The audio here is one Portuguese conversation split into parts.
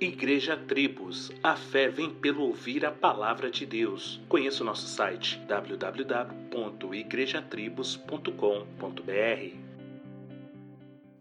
Igreja Tribos, a fé vem pelo ouvir a palavra de Deus. Conheça o nosso site www.igrejatribos.com.br.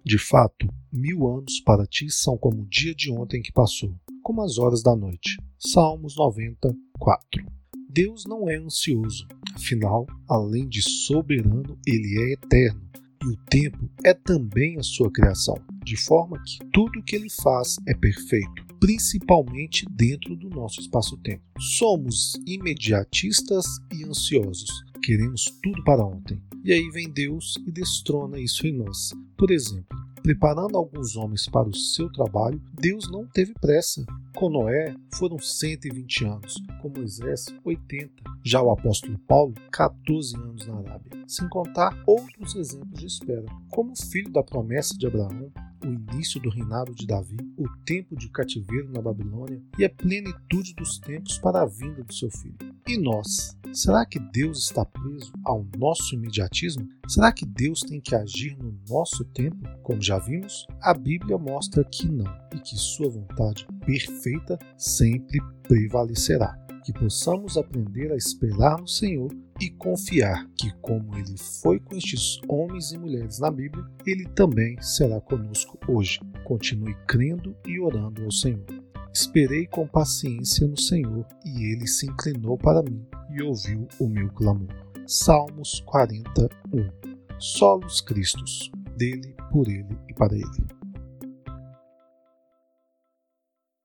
De fato, mil anos para ti são como o dia de ontem que passou, como as horas da noite. Salmos 94. Deus não é ansioso, afinal, além de soberano, ele é eterno e o tempo é também a sua criação, de forma que tudo o que ele faz é perfeito, principalmente dentro do nosso espaço-tempo. Somos imediatistas e ansiosos, queremos tudo para ontem. E aí vem Deus e destrona isso em nós. Por exemplo, preparando alguns homens para o seu trabalho, Deus não teve pressa. Com Noé foram 120 anos, com Moisés 80, já o apóstolo Paulo 14 anos na Arábia, sem contar outros exemplos de espera, como o filho da promessa de Abraão, início do reinado de Davi, o tempo de cativeiro na Babilônia e a plenitude dos tempos para a vinda do seu filho. E nós? Será que Deus está preso ao nosso imediatismo? Será que Deus tem que agir no nosso tempo? Como já vimos, a Bíblia mostra que não e que Sua vontade perfeita sempre prevalecerá que possamos aprender a esperar no Senhor e confiar que, como Ele foi com estes homens e mulheres na Bíblia, Ele também será conosco hoje. Continue crendo e orando ao Senhor. Esperei com paciência no Senhor e Ele se inclinou para mim e ouviu o meu clamor. Salmos 41 Solos Cristos, dele, por ele e para ele.